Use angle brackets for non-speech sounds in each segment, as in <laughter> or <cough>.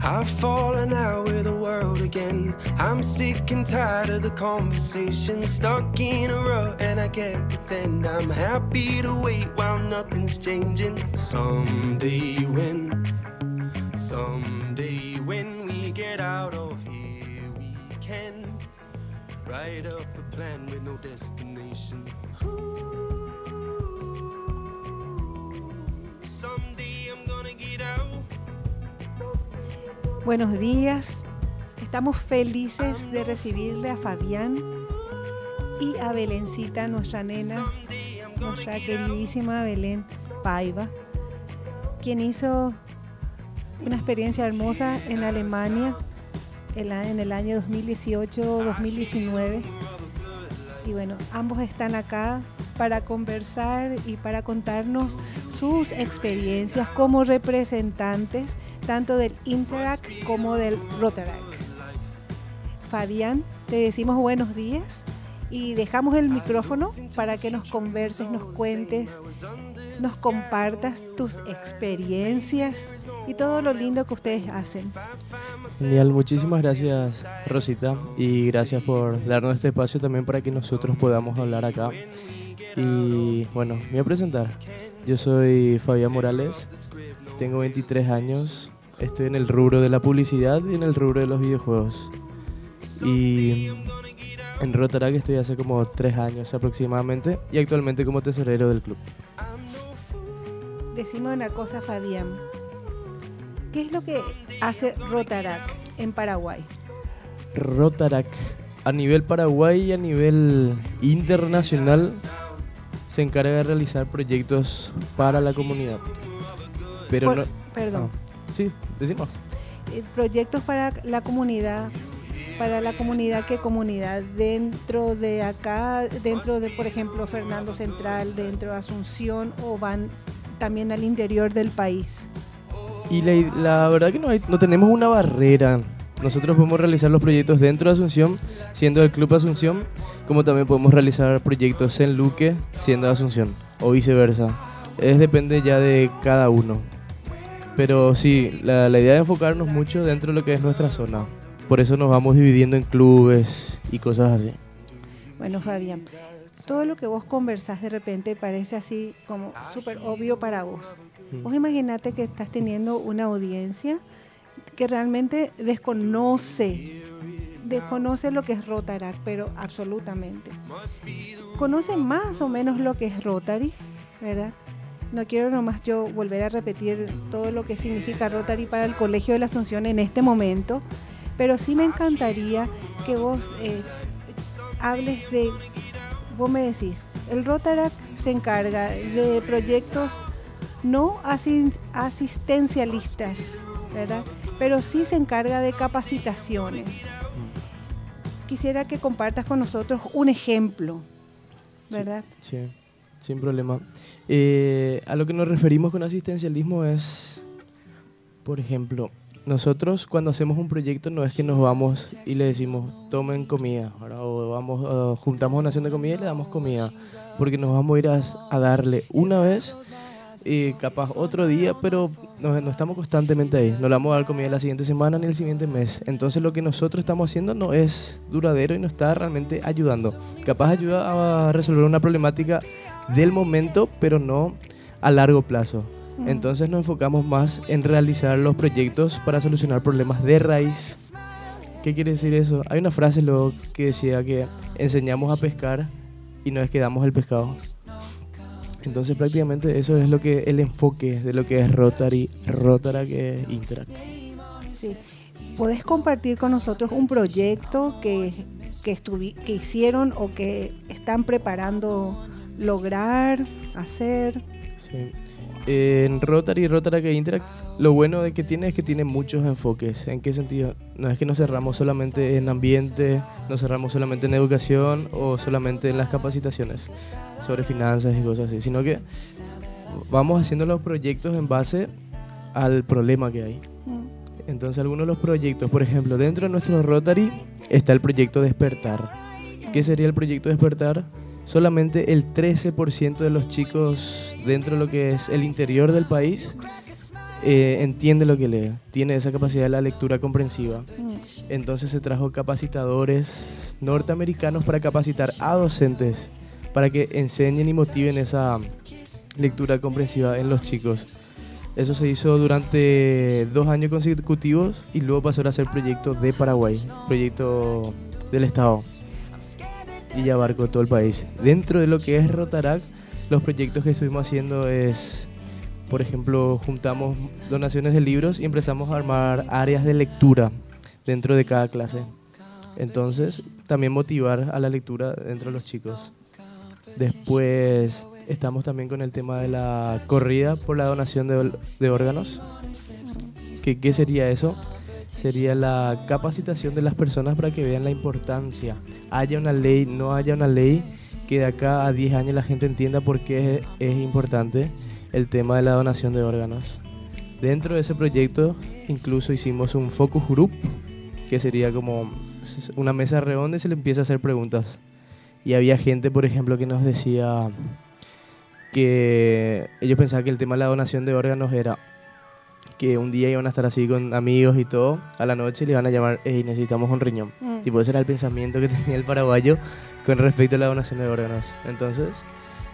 I've fallen out with the world again. I'm sick and tired of the conversation. Stuck in a rut and I can't pretend I'm happy to wait while nothing's changing. Someday when, someday when we get out of here, we can write up a plan with no Buenos días. Estamos felices de recibirle a Fabián y a Belencita, nuestra nena, nuestra queridísima Belén Paiva, quien hizo una experiencia hermosa en Alemania en el año 2018-2019. Y bueno, ambos están acá para conversar y para contarnos sus experiencias como representantes tanto del Interac como del Rotarac. Fabián, te decimos buenos días y dejamos el micrófono para que nos converses, nos cuentes, nos compartas tus experiencias y todo lo lindo que ustedes hacen. Genial, muchísimas gracias Rosita y gracias por darnos este espacio también para que nosotros podamos hablar acá. Y bueno, me voy a presentar. Yo soy Fabián Morales, tengo 23 años, estoy en el rubro de la publicidad y en el rubro de los videojuegos. Y en Rotarac estoy hace como 3 años aproximadamente y actualmente como tesorero del club. Decime una cosa, Fabián. ¿Qué es lo que hace Rotarac en Paraguay? Rotarac a nivel Paraguay y a nivel internacional se encarga de realizar proyectos para la comunidad. Pero Por- no, Perdón. ah, sí, decimos. Eh, proyectos para la comunidad, para la comunidad, ¿qué comunidad? Dentro de acá, dentro de, por ejemplo, Fernando Central, dentro de Asunción o van también al interior del país. Y la, la verdad que no, hay- no tenemos una barrera. Nosotros podemos realizar los proyectos dentro de Asunción, siendo el Club Asunción, como también podemos realizar proyectos en Luque, siendo Asunción, o viceversa. Es depende ya de cada uno. Pero sí, la, la idea de enfocarnos mucho dentro de lo que es nuestra zona. Por eso nos vamos dividiendo en clubes y cosas así. Bueno, Fabián, todo lo que vos conversás de repente parece así como súper obvio para vos. Vos imaginate que estás teniendo una audiencia que realmente desconoce, desconoce lo que es Rotarac, pero absolutamente. Conoce más o menos lo que es Rotary, ¿verdad? No quiero nomás yo volver a repetir todo lo que significa Rotary para el Colegio de la Asunción en este momento, pero sí me encantaría que vos eh, hables de, vos me decís, el Rotarac se encarga de proyectos no asi- asistencialistas, ¿verdad? Pero sí se encarga de capacitaciones. Quisiera que compartas con nosotros un ejemplo, ¿verdad? Sí, sin problema. Eh, a lo que nos referimos con asistencialismo es, por ejemplo, nosotros cuando hacemos un proyecto no es que nos vamos y le decimos tomen comida, ¿verdad? o vamos, eh, juntamos una acción de comida y le damos comida, porque nos vamos a ir a darle una vez y capaz otro día, pero no, no estamos constantemente ahí. No le vamos a dar comida la siguiente semana ni el siguiente mes. Entonces lo que nosotros estamos haciendo no es duradero y no está realmente ayudando. Capaz ayuda a resolver una problemática del momento, pero no a largo plazo. Mm. Entonces nos enfocamos más en realizar los proyectos para solucionar problemas de raíz. ¿Qué quiere decir eso? Hay una frase luego que decía que enseñamos a pescar y no es que damos el pescado. Entonces prácticamente eso es lo que el enfoque de lo que es Rotary, Rotarac e Interac. Sí. ¿Podés compartir con nosotros un proyecto que, que, que hicieron o que están preparando lograr, hacer? Sí. En Rotary, Rotarac e Interac, lo bueno de que tiene es que tiene muchos enfoques. ¿En qué sentido? No es que nos cerramos solamente en ambiente, nos cerramos solamente en educación o solamente en las capacitaciones sobre finanzas y cosas así, sino que vamos haciendo los proyectos en base al problema que hay. Mm. Entonces algunos de los proyectos, por ejemplo, dentro de nuestro Rotary está el proyecto Despertar. ¿Qué sería el proyecto Despertar? Solamente el 13% de los chicos dentro de lo que es el interior del país eh, entiende lo que lee, tiene esa capacidad de la lectura comprensiva. Mm. Entonces se trajo capacitadores norteamericanos para capacitar a docentes para que enseñen y motiven esa lectura comprensiva en los chicos. Eso se hizo durante dos años consecutivos y luego pasó a ser proyecto de Paraguay, proyecto del Estado. Y ya abarcó todo el país. Dentro de lo que es Rotarac, los proyectos que estuvimos haciendo es, por ejemplo, juntamos donaciones de libros y empezamos a armar áreas de lectura dentro de cada clase. Entonces, también motivar a la lectura dentro de los chicos. Después estamos también con el tema de la corrida por la donación de, de órganos. ¿Qué, ¿Qué sería eso? Sería la capacitación de las personas para que vean la importancia. Haya una ley, no haya una ley, que de acá a 10 años la gente entienda por qué es, es importante el tema de la donación de órganos. Dentro de ese proyecto incluso hicimos un focus group, que sería como una mesa redonda y se le empieza a hacer preguntas. Y había gente, por ejemplo, que nos decía que ellos pensaban que el tema de la donación de órganos era que un día iban a estar así con amigos y todo, a la noche le iban a llamar, hey, necesitamos un riñón. Mm. Tipo, ese era el pensamiento que <laughs> tenía el paraguayo con respecto a la donación de órganos. Entonces,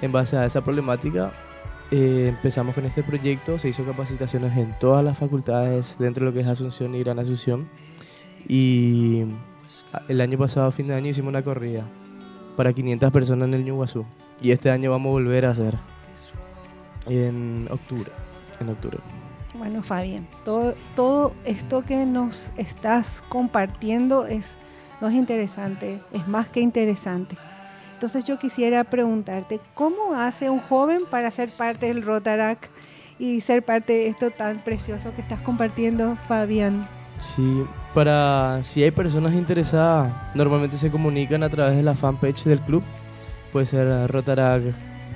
en base a esa problemática, eh, empezamos con este proyecto, se hizo capacitaciones en todas las facultades dentro de lo que es Asunción y Gran Asunción. Y el año pasado, fin de año, hicimos una corrida para 500 personas en el Ñuguazú. Y este año vamos a volver a hacer en octubre. En octubre. Bueno, Fabián, todo, todo esto que nos estás compartiendo es, no es interesante, es más que interesante. Entonces yo quisiera preguntarte, ¿cómo hace un joven para ser parte del Rotarac y ser parte de esto tan precioso que estás compartiendo, Fabián? Sí, para si hay personas interesadas, normalmente se comunican a través de la fanpage del club. Puede ser Rotarac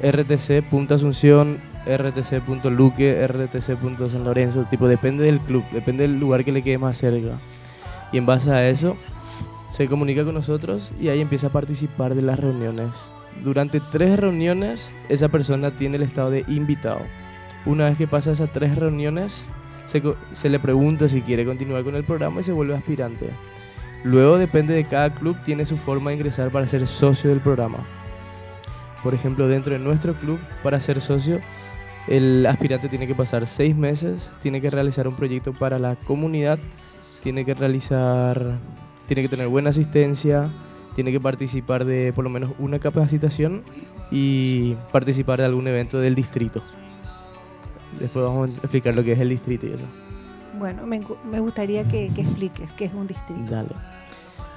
rtc.asunción, rtc.luque, rtc.san Lorenzo, tipo depende del club, depende del lugar que le quede más cerca. Y en base a eso se comunica con nosotros y ahí empieza a participar de las reuniones. Durante tres reuniones esa persona tiene el estado de invitado. Una vez que pasa esas tres reuniones se, se le pregunta si quiere continuar con el programa y se vuelve aspirante. Luego depende de cada club, tiene su forma de ingresar para ser socio del programa. Por ejemplo, dentro de nuestro club, para ser socio, el aspirante tiene que pasar seis meses, tiene que realizar un proyecto para la comunidad, tiene que realizar, tiene que tener buena asistencia, tiene que participar de por lo menos una capacitación y participar de algún evento del distrito. Después vamos a explicar lo que es el distrito y eso. Bueno, me, me gustaría que, que expliques qué es un distrito. Dale.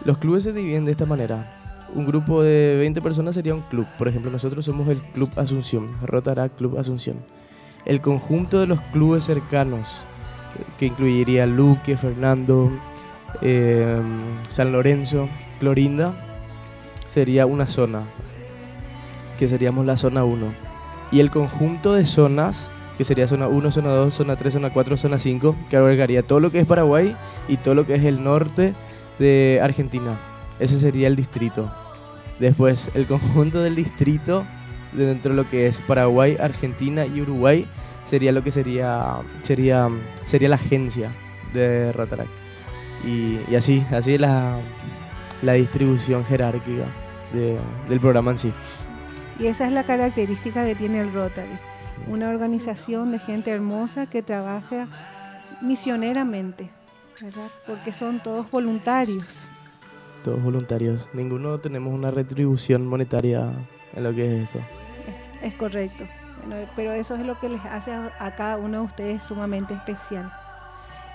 Los clubes se dividen de esta manera un grupo de 20 personas sería un club. Por ejemplo, nosotros somos el Club Asunción, Rotarac Club Asunción. El conjunto de los clubes cercanos, que incluiría Luque, Fernando, eh, San Lorenzo, Clorinda, sería una zona, que seríamos la zona 1. Y el conjunto de zonas, que sería zona 1, zona 2, zona 3, zona 4, zona 5, que albergaría todo lo que es Paraguay y todo lo que es el norte de Argentina. Ese sería el distrito. Después, el conjunto del distrito dentro de lo que es Paraguay, Argentina y Uruguay sería lo que sería sería sería la agencia de Rotaract. Y, y así, así es la, la distribución jerárquica de, del programa en sí. Y esa es la característica que tiene el Rotary, una organización de gente hermosa que trabaja misioneramente, ¿verdad? Porque son todos voluntarios. Todos voluntarios. Ninguno tenemos una retribución monetaria en lo que es eso. Es correcto. Bueno, pero eso es lo que les hace a, a, cada uno de ustedes sumamente especial.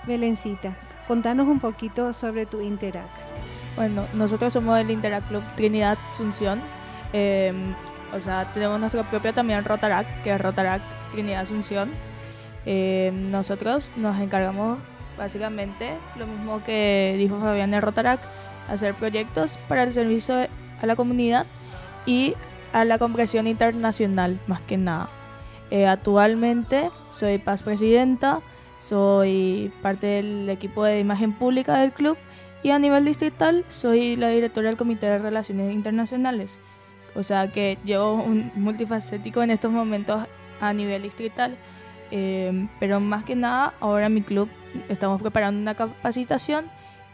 Belencita, contanos un poquito sobre tu Interac. Bueno, nosotros somos el Interac Club Trinidad Asunción. Eh, o sea, tenemos nuestro propio también Rotarac, que es Rotarac Trinidad Asunción. Eh, nosotros nos encargamos básicamente lo mismo que dijo Fabián de Rotarac, hacer proyectos para el servicio a la comunidad y a la comprensión internacional, más que nada. Eh, actualmente soy paz presidenta, soy parte del equipo de imagen pública del club y a nivel distrital soy la directora del Comité de Relaciones Internacionales. O sea que llevo un multifacético en estos momentos a nivel distrital. Eh, pero más que nada, ahora en mi club estamos preparando una capacitación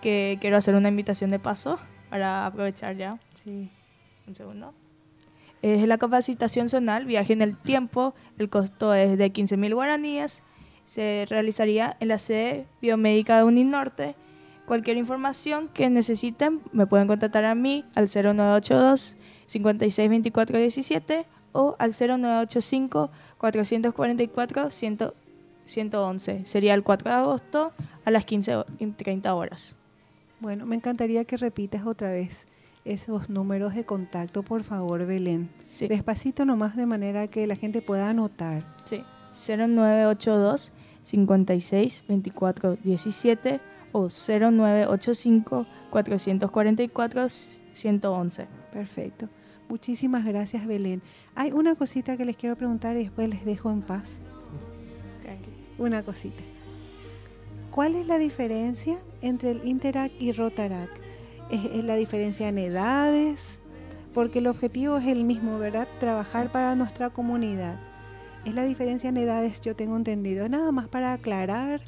que quiero hacer una invitación de paso para aprovechar ya. Sí. Un segundo. Es la capacitación zonal, viaje en el tiempo. El costo es de 15.000 guaraníes. Se realizaría en la sede biomédica de Uninorte. Cualquier información que necesiten me pueden contactar a mí al 0982 562417 o al 0985 444 111. Sería el 4 de agosto a las 15.30 horas. Bueno, me encantaría que repitas otra vez esos números de contacto, por favor, Belén. Sí. Despacito nomás de manera que la gente pueda anotar. Sí. 0982 56 24 17 o 0985 444 111. Perfecto. Muchísimas gracias, Belén. Hay una cosita que les quiero preguntar y después les dejo en paz. Una cosita. ¿Cuál es la diferencia entre el Interac y Rotarac? ¿Es, es la diferencia en edades? Porque el objetivo es el mismo, ¿verdad? Trabajar para nuestra comunidad. Es la diferencia en edades, yo tengo entendido. Nada más para aclarar.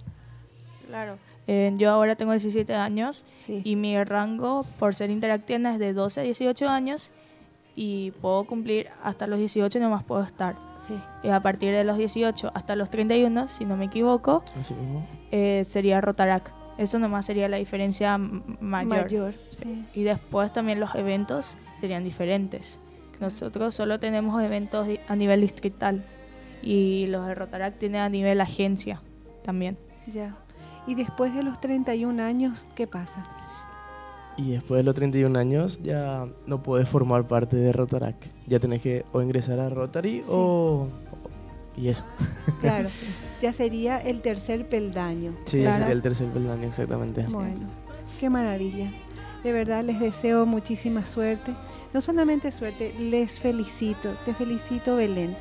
Claro. Eh, yo ahora tengo 17 años Sí. y mi rango por ser interactiana es de 12 a 18 años y puedo cumplir hasta los 18 nomás puedo estar. Sí. Y a partir de los 18 hasta los 31, si no me equivoco, Así mismo. eh, sería Rotarac. Eso nomás sería la diferencia mayor. Mayor. Sí. Y después también los eventos serían diferentes. Nosotros solo tenemos eventos a nivel distrital y los de Rotarac tienen a nivel agencia también. Ya. Y después de los 31 años, ¿qué pasa? Y después de los 31 años ya no puedes formar parte de Rotarac. Ya tenés que o ingresar a Rotary Sí. o... Y eso. Claro, <laughs> ya sería el tercer peldaño. Sí, ese Claro. sería el tercer peldaño, exactamente. Bueno, qué maravilla. De verdad les deseo muchísima suerte. No solamente suerte, les felicito. Te felicito, Belén,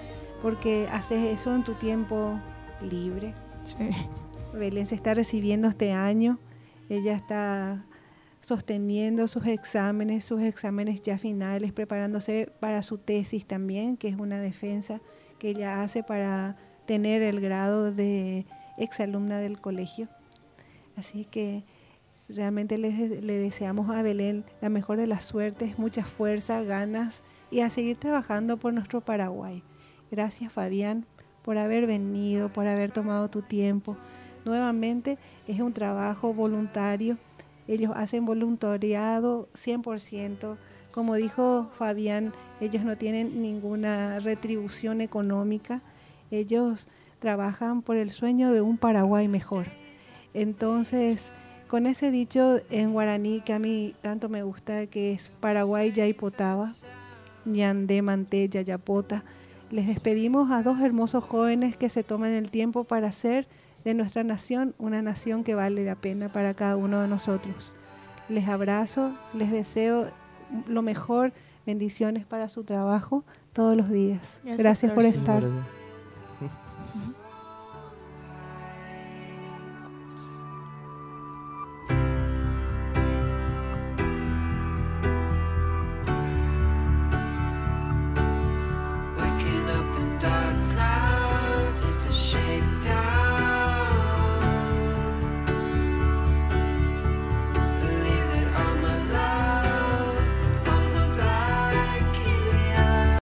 porque haces eso en tu tiempo libre. Sí. Belén se está recibiendo este año. Ella está sosteniendo sus exámenes, sus exámenes ya finales, preparándose para su tesis también, que es una defensa que ella hace para tener el grado de exalumna del colegio. Así que realmente les- le deseamos a Belén la mejor de las suertes, mucha fuerza, ganas y a seguir trabajando por nuestro Paraguay. Gracias Fabián por haber venido, por haber tomado tu tiempo. Nuevamente es un trabajo voluntario. Ellos hacen voluntariado 100%. Como dijo Fabián, ellos no tienen ninguna retribución económica. Ellos trabajan por el sueño de un Paraguay mejor. Entonces, con ese dicho en guaraní que a mí tanto me gusta, que es Paraguay Yaipotaba, Ñandé Manté Yayapota, les despedimos a dos hermosos jóvenes que se toman el tiempo para hacer de nuestra nación una nación que vale la pena para cada uno de nosotros. Les abrazo, les deseo lo mejor, bendiciones para su trabajo todos los días. Gracias, Gracias por estar. Gracias.